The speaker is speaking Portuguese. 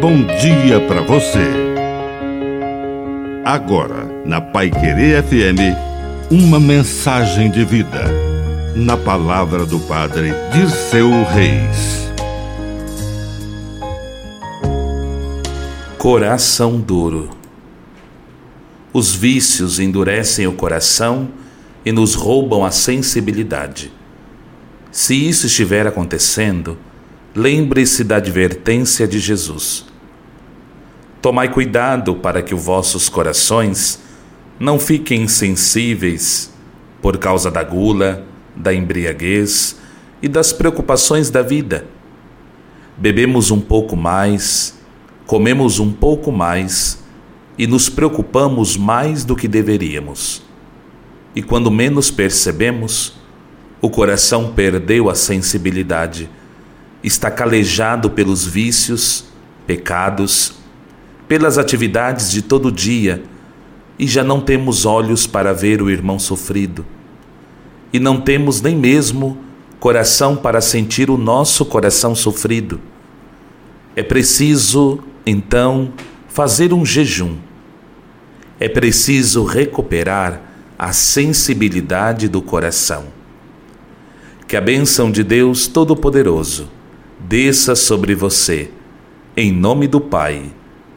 bom dia para você. Agora, na Pai Querer FM, uma mensagem de vida. Na palavra do Padre Dirceu Reis. Coração duro. Os vícios endurecem o coração e nos roubam a sensibilidade. Se isso estiver acontecendo, lembre-se da advertência de Jesus. Tomai cuidado para que os vossos corações não fiquem insensíveis por causa da gula, da embriaguez e das preocupações da vida. Bebemos um pouco mais, comemos um pouco mais e nos preocupamos mais do que deveríamos. E quando menos percebemos, o coração perdeu a sensibilidade está calejado pelos vícios, pecados, pelas atividades de todo dia e já não temos olhos para ver o irmão sofrido. E não temos nem mesmo coração para sentir o nosso coração sofrido. É preciso, então, fazer um jejum. É preciso recuperar a sensibilidade do coração. Que a bênção de Deus Todo-Poderoso desça sobre você, em nome do Pai,